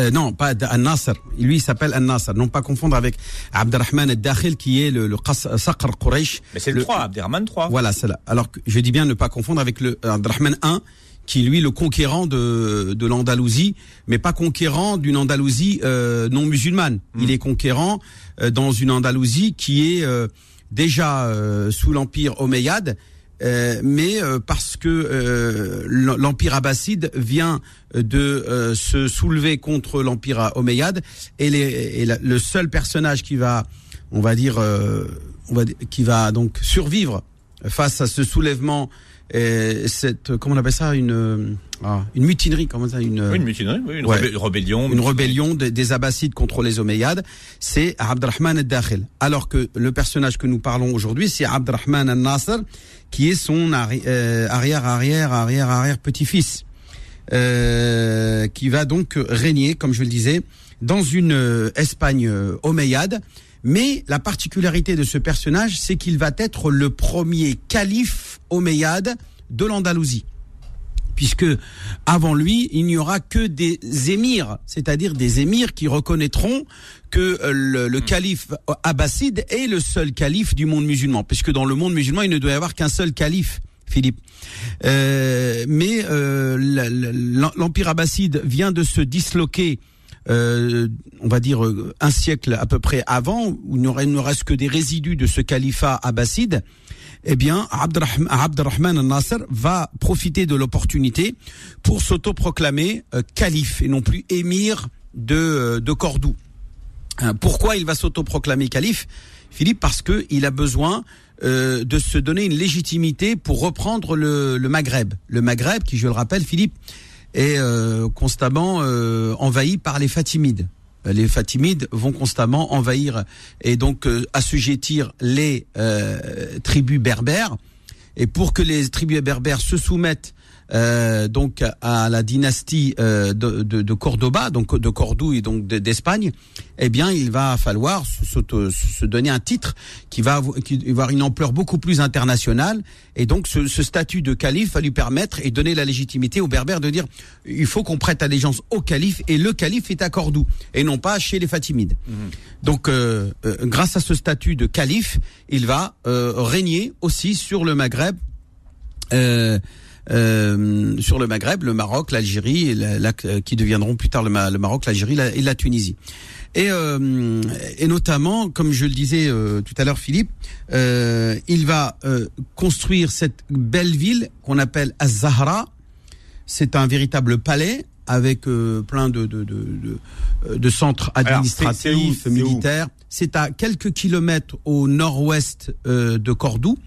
Euh, non, pas Al-Nasr. Lui, il s'appelle Al-Nasr. Non pas confondre avec Abdelrahman Al-Dakhil qui est le, le Saqr Quraysh. Mais c'est le, 3, Abdelrahman 3. Voilà, c'est là. Alors, je dis bien ne pas confondre avec le Abdelrahman 1 qui lui le conquérant de, de l'Andalousie, mais pas conquérant d'une Andalousie euh, non musulmane. Hmm. Il est conquérant euh, dans une Andalousie qui est euh, déjà sous l'empire omeyyade, mais parce que l'empire abbasside vient de se soulever contre l'empire omeyyade, et, les, et le seul personnage qui va, on va dire, on va, qui va donc survivre face à ce soulèvement et cette comment on appelle ça une ah, une mutinerie comment ça une une mutinerie oui, une rébellion une rébellion des, Abbassides contre les Omeyyades. C'est Abdurrahman al-Dakhil. Alors que le personnage que nous parlons aujourd'hui c'est Abdurrahman al-Nasr qui est son euh, arrière arrière arrière arrière petit-fils. Euh, qui va donc régner comme je le disais dans une euh, Espagne euh, omeyyade. Mais la particularité de ce personnage, c'est qu'il va être le premier calife omeyyade de l'Andalousie. Puisque avant lui, il n'y aura que des émirs, c'est-à-dire des émirs qui reconnaîtront que euh, le, hmm. calife abbasside est le seul calife du monde musulman. Puisque dans le monde musulman, il ne doit y avoir qu'un seul calife. Philippe. Euh, mais euh, l'empire abbasside vient de se disloquer euh, on va dire un siècle à peu près avant, où il ne reste que des résidus de ce califat abbasside, eh bien, Abdelrahman al-Nasser va profiter de l'opportunité pour s'autoproclamer euh, calife et non plus émir de, euh, de Cordoue. Hein, pourquoi il va s'autoproclamer calife Philippe, parce qu'il a besoin de se donner une légitimité pour reprendre le, Maghreb. Le Maghreb, qui, je le rappelle, Philippe, est euh, constamment euh, envahi par les Fatimides. Les Fatimides vont constamment envahir et donc euh, assujettir les tribus berbères. Et pour que les tribus berbères se soumettent euh, donc à la dynastie euh, de, de, de, Cordoba, donc de Cordoue et donc d'Espagne, eh bien, il va falloir se, se, donner un titre qui va, qui avoir une ampleur beaucoup plus internationale. Et donc, ce, ce, statut de calife va lui permettre et donner la légitimité aux Berbères de dire il faut qu'on prête allégeance au calife et le calife est à Cordoue et non pas chez les Fatimides. Mhm. Donc, euh, grâce à ce statut de calife, il va régner aussi sur le Maghreb. Euh, euh, sur le Maghreb, le Maroc, l'Algérie, euh, qui deviendront plus tard le, Maroc, l'Algérie et la Tunisie. Et, euh, et, notamment, comme je le disais tout à l'heure, Philippe, il va construire cette belle ville qu'on appelle Az-Zahra. C'est un véritable palais avec plein de, de, de, de, centres administratifs, militaires. C'est à quelques kilomètres au nord-ouest de Cordoue.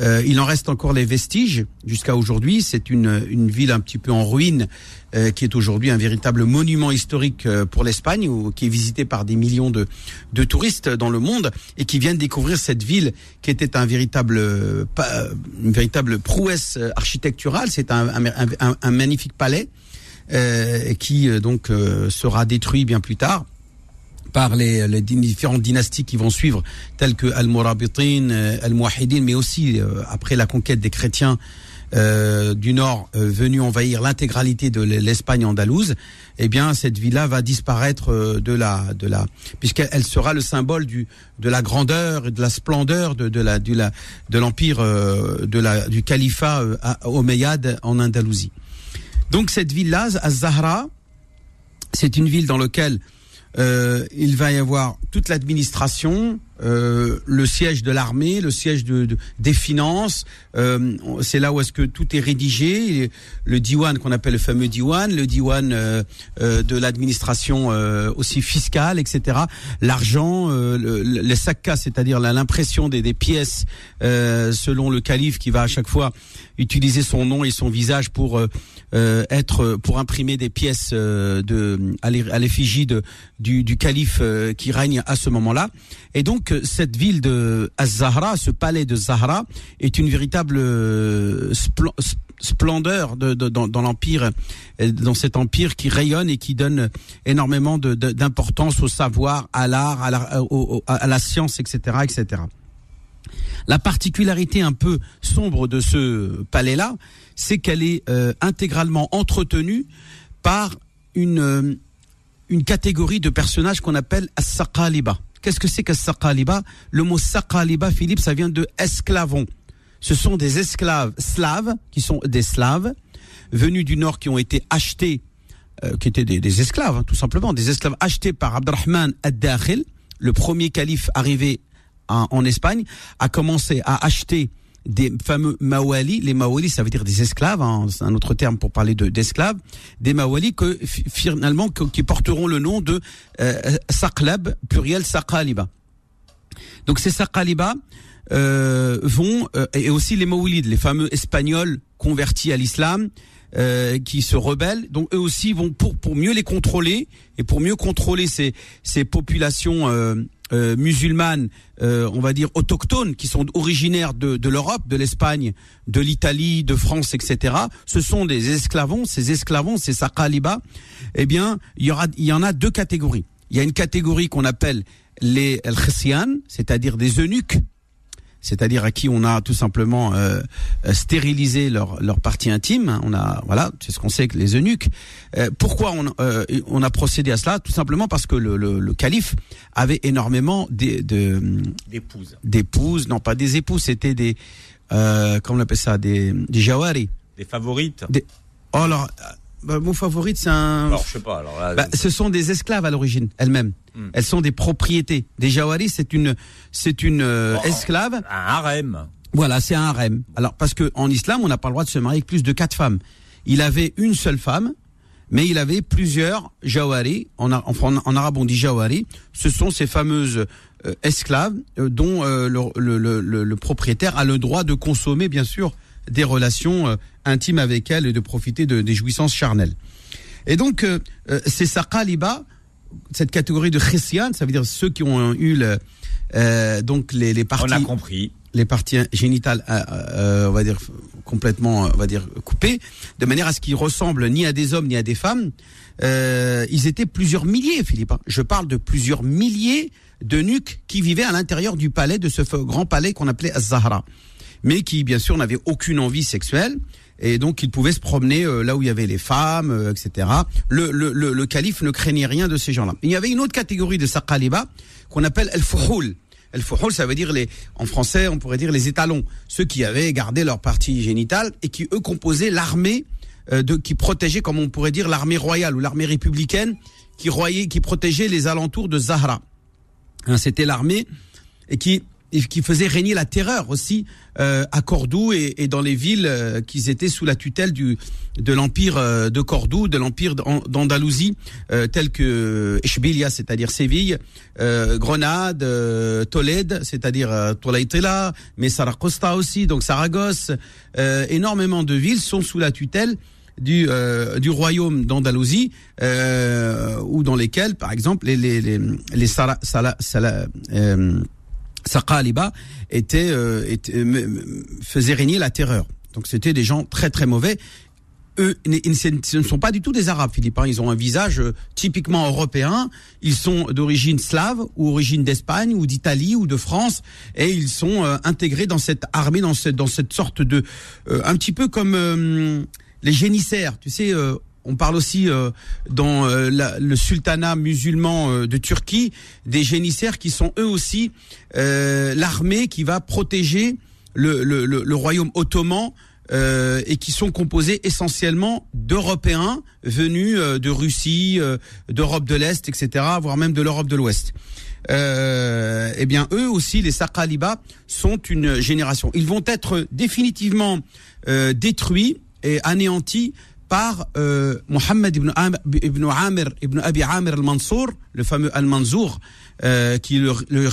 Euh, il en reste encore les vestiges jusqu'à aujourd'hui. C'est une, une ville un petit peu en ruine euh, qui est aujourd'hui un véritable monument historique euh, pour l'Espagne, qui est visité par des millions de, de touristes dans le monde et qui viennent découvrir cette ville qui était un véritable, une véritable prouesse architecturale. C'est un, un, un, magnifique palais qui donc sera détruit bien plus tard par les, les, différentes dynasties qui vont suivre, telles que Al-Murabitin, euh, Al-Muwahidin, mais aussi euh, après la conquête des chrétiens euh, du Nord venus envahir l'intégralité de l'Espagne andalouse, eh bien cette ville-là va disparaître de la de la puisqu'elle sera le symbole du de la grandeur et de la splendeur de, de la de l'empire de la du califat omeyyade en Andalousie. Donc cette ville-là, Az-Zahra, c'est une ville dans laquelle euh, il va y avoir toute l'administration, euh, le siège de l'armée, le siège de, des finances. Euh, c'est là où est-ce que tout est rédigé. Le diwan qu'on appelle le fameux diwan, le diwan euh, euh, de l'administration euh, aussi fiscale, etc. L'argent, le, les sakkas, c'est-à-dire l'impression des, des, pièces selon le calife qui va à chaque fois utiliser son nom et son visage pour être pour imprimer des pièces de à l'effigie de du, du calife qui règne à ce moment-là. Et donc cette ville de Az-Zahra, ce palais de Zahra, est une véritable splendeur de, dans, l'empire, dans cet empire qui rayonne et qui donne énormément d'importance au savoir, à l'art, à la, à la science, etc., etc. La particularité un peu sombre de ce palais-là, c'est qu'elle est, euh, intégralement entretenue par une, euh, une catégorie de personnages qu'on appelle as-saqaliba. Qu'est-ce que c'est qu'as-saqaliba Le mot saqaliba, Philippe, ça vient de esclavon. Ce sont des esclaves slaves, qui sont des slaves, venus du nord, qui ont été achetés, euh, qui étaient des, esclaves, hein, tout simplement, des esclaves achetés par Abdurrahman ad-Dakhil, le premier calife arrivé en, Espagne, a commencé à acheter des fameux mawali. Les mawali, ça veut dire des esclaves, hein, c'est un autre terme pour parler d'esclaves. des mawali que finalement qui porteront le nom de euh, saqlab, pluriel saqaliba. Donc ces saqaliba euh, vont euh, et aussi les mawalides, les fameux espagnols convertis à l'islam. Euh, qui se rebellent. Donc eux aussi vont pour pour mieux les contrôler et pour mieux contrôler ces ces populations euh, euh, musulmanes, euh, on va dire autochtones, qui sont originaires de, de l'Europe, de l'Espagne, de l'Italie, de France, etc. Ce sont des esclavons, ces esclavons, ces saqaliba. Eh bien, il y aura, il y en a deux catégories. Il y a une catégorie qu'on appelle les al c'est-à-dire des eunuques c'est-à-dire à qui on a tout simplement euh, euh, stérilisé leur, leur partie intime. On a voilà, c'est ce qu'on sait que les eunuques. Euh, pourquoi on, on a procédé à cela? Tout simplement parce que le, le, calife avait énormément de d'épouses. D'épouses, non pas des épouses, c'était des comment on appelle ça, des des jawari. Des favorites. Des, oh alors bah, mon favorite, c'est un. Alors, je sais pas. Alors bah, ce sont des esclaves à l'origine, elles-mêmes. Hmm. Elles sont des propriétés. Des Jawari, c'est une, c'est une euh, oh, esclave. Un harem. Voilà, c'est un harem. Alors, parce que en islam, on n'a pas le droit de se marier avec plus de quatre femmes. Il avait une seule femme, mais il avait plusieurs Jawari. En, en, en arabe, on dit Jawari. Ce sont ces fameuses euh, esclaves euh, dont le, le, le, le propriétaire a le droit de consommer, bien sûr, des relations euh, intimes avec elle et de profiter de, des jouissances charnelles. Et donc, euh, euh ces saqaliba, cette catégorie de chrétiens, ça veut dire ceux qui ont eu le, euh, donc les, les parties. On a compris. Les parties génitales, on va dire complètement, on va dire coupées, de manière à ce qu'ils ressemblent ni à des hommes ni à des femmes. ils étaient plusieurs milliers, Philippe. Hein. Je parle de plusieurs milliers de nuques qui vivaient à l'intérieur du palais de ce grand palais qu'on appelait Az-Zahra mais qui bien sûr n'avait aucune envie sexuelle et donc il pouvait se promener euh, là où il y avait les femmes, euh, etc. Le, le, le, le, calife ne craignait rien de ces gens-là. Il y avait une autre catégorie de saqaliba qu'on appelle el-fuhul. El-fuhul, ça veut dire les, en français, on pourrait dire les étalons, ceux qui avaient gardé leur partie génitale et qui eux composaient l'armée euh, de, qui protégeait, comme on pourrait dire, l'armée royale ou l'armée républicaine qui royait, qui protégeait les alentours de Zahra. Hein, C'était l'armée et qui et qui faisait régner la terreur aussi euh, à Cordoue et, et, dans les villes euh, qui étaient sous la tutelle du de l'empire euh, de Cordoue, de l'empire d'Andalousie, euh, tel que Eshbilia, c'est-à-dire Séville, euh, Grenade, Tolède, c'est-à-dire euh, Tolaitela, mais Saracosta aussi, donc Saragosse, énormément de villes sont sous la tutelle du, du royaume d'Andalousie, ou dans lesquelles, par exemple, les les les, les Sala, Sala, Sala Saqaliba était, euh, euh, faisait régner la terreur. Donc c'était des gens très très mauvais. Eux, ce ne sont pas du tout des Arabes, Philippe. Hein. Ils ont un visage euh, typiquement européen. Ils sont d'origine slave ou origine d'Espagne ou d'Italie ou de France, et ils sont intégrés dans cette armée, dans cette dans cette sorte de, un petit peu comme les génissaires. Tu sais, on parle aussi euh, dans euh, le sultanat musulman euh, de Turquie des génissaires qui sont eux aussi l'armée qui va protéger le, royaume ottoman et qui sont composés essentiellement d'Européens venus de Russie, d'Europe de l'Est, etc., voire même de l'Europe de l'Ouest. eh bien, eux aussi, les Saqaliba, sont une génération. Ils vont être définitivement détruits et anéantis par euh, Mohammed ibn, ibn ibn Abi al-Mansour, le fameux al-Mansour, euh, qui est le, le,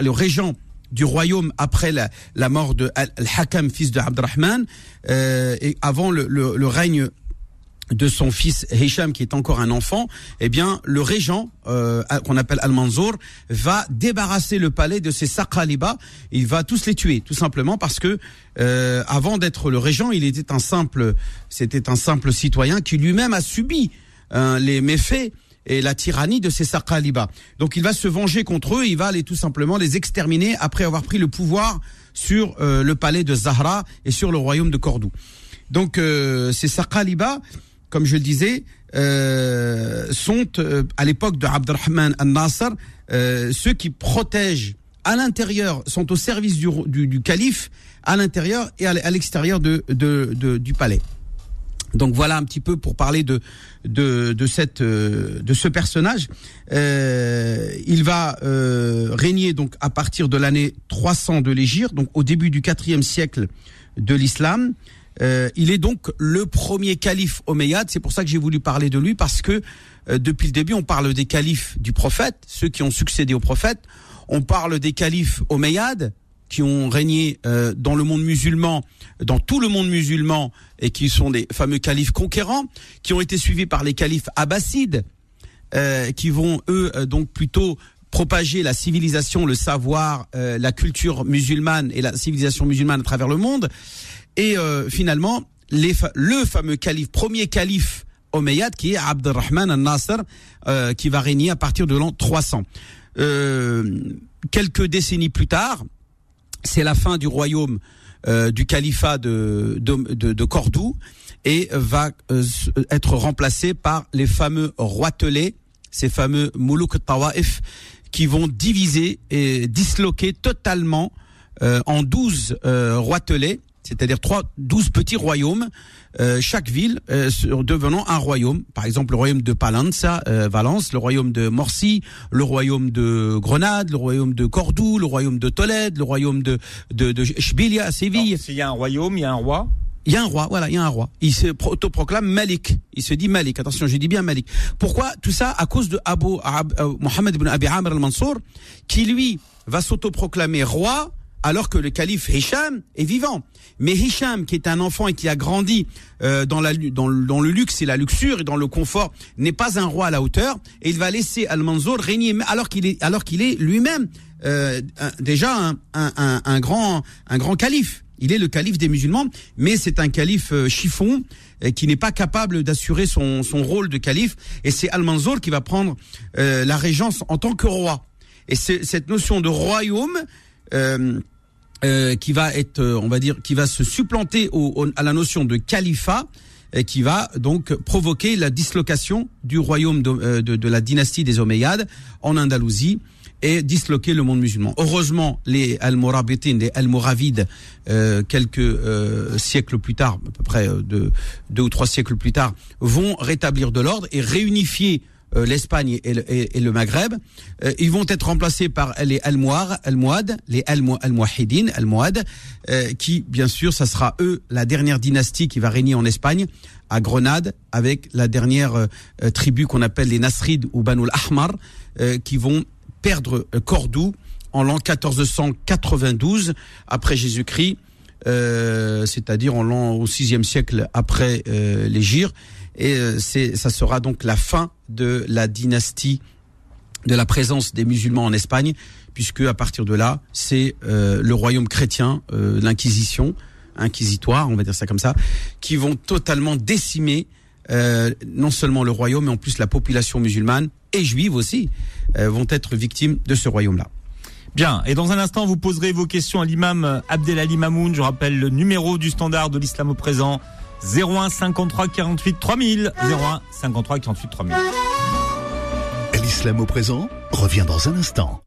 le, régent du royaume après la, la mort de Al-Hakam, fils de Abdurrahman, euh, et avant le, le, règne de son fils Hisham qui est encore un enfant, eh bien le régent euh, qu'on appelle Al-Manzour va débarrasser le palais de ses saqaliba, il va tous les tuer tout simplement parce que euh, avant d'être le régent, il était un simple c'était un simple citoyen qui lui-même a subi hein, les méfaits et la tyrannie de ces saqaliba. Donc il va se venger contre eux, il va aller tout simplement les exterminer après avoir pris le pouvoir sur euh, le palais de Zahra et sur le royaume de Cordoue. Donc ces saqaliba comme je le disais, euh, sont euh, à l'époque de Abdurrahman al-Nasser euh, ceux qui protègent à l'intérieur, sont au service du, calife à l'intérieur et à l'extérieur du palais. Donc voilà un petit peu pour parler de de, de ce personnage. il va régner donc à partir de l'année 300 de l'Égypte, donc au début du quatrième siècle de l'islam. Euh, il est donc le premier calife omeyyade. C'est pour ça que j'ai voulu parler de lui parce que euh, depuis le début, on parle des califes du prophète, ceux qui ont succédé au prophète. On parle des califes omeyyades qui ont régné euh, dans le monde musulman, dans tout le monde musulman, et qui sont des fameux califes conquérants, qui ont été suivis par les califes abbassides, qui vont eux donc plutôt propager la civilisation, le savoir, la culture musulmane et la civilisation musulmane à travers le monde. Et euh, finalement, les, le fameux calife, premier calife Omeyyade, qui est Abdurrahman al-Nasser, euh, qui va régner à partir de l'an 300. Euh, quelques décennies plus tard, c'est la fin du royaume du califat de, de, de, Cordoue et va être remplacé par les fameux roitelets, ces fameux Moulouk Tawa'if, qui vont diviser et disloquer totalement en 12 roitelets c'est-à-dire trois, douze petits royaumes, euh, chaque ville euh, devenant un royaume. Par exemple, le royaume de Palanza, euh, Valence, le royaume de Morsi, le royaume de Grenade, le royaume de Cordoue, le royaume de Tolède, le royaume de de, de Chbilia, Séville. S'il y a un royaume, il y a un roi. Il y a un roi, voilà, il y a un roi. Il se autoproclame Malik. Il se dit Malik. Attention, je dis bien Malik. Pourquoi tout ça? À cause de Abu Mohammed ibn Abi Amr al-Mansour, qui lui va s'autoproclamer roi alors que le calife Hisham est vivant. Mais Hisham, qui est un enfant et qui a grandi euh, dans, la, dans, dans, le luxe et la luxure et dans le confort, n'est pas un roi à la hauteur. Et il va laisser Al-Mansour régner alors qu'il est, alors qu'il est lui-même euh, déjà un, un, un, grand, un grand calife. Il est le calife des musulmans, mais c'est un calife euh, chiffon qui n'est pas capable d'assurer son, son rôle de calife. Et c'est Al-Mansour qui va prendre la régence en tant que roi. Et cette notion de royaume euh, euh, qui va être, euh, on va dire, qui va se supplanter au, à la notion de califat et qui va donc provoquer la dislocation du royaume de, euh, de, de la dynastie des Omeyyades en Andalousie et disloquer le monde musulman. Heureusement, les Almorabitin, les Almoravides, euh, quelques euh, siècles plus tard, à peu près deux, deux ou trois siècles plus tard, vont rétablir de l'ordre et réunifier euh, l'Espagne et le, et, le Maghreb. Euh, ils vont être remplacés par les Almohades, Almohades les Almohadines, Almohades, euh, qui, bien sûr, ça sera eux la dernière dynastie qui va régner en Espagne, à Grenade, avec la dernière tribu qu'on appelle les Nasrides ou Banu Ahmar, qui vont perdre Cordoue en l'an 1492 après Jésus-Christ, c'est-à-dire en l'an au sixième siècle après l'Égypte et euh, ça sera donc la fin de la dynastie de la présence des musulmans en Espagne puisque à partir de là c'est euh, le royaume chrétien euh, l'inquisition inquisitoire on va dire ça comme ça qui vont totalement décimer non seulement le royaume mais en plus la population musulmane et juive aussi vont être victimes de ce royaume là Bien, et dans un instant, vous poserez vos questions à l'imam Abdelali Mamoun. Je rappelle le numéro du standard de l'islam au présent, 01 53 48 3000. 01 53 48 3000. L'islam au présent revient dans un instant.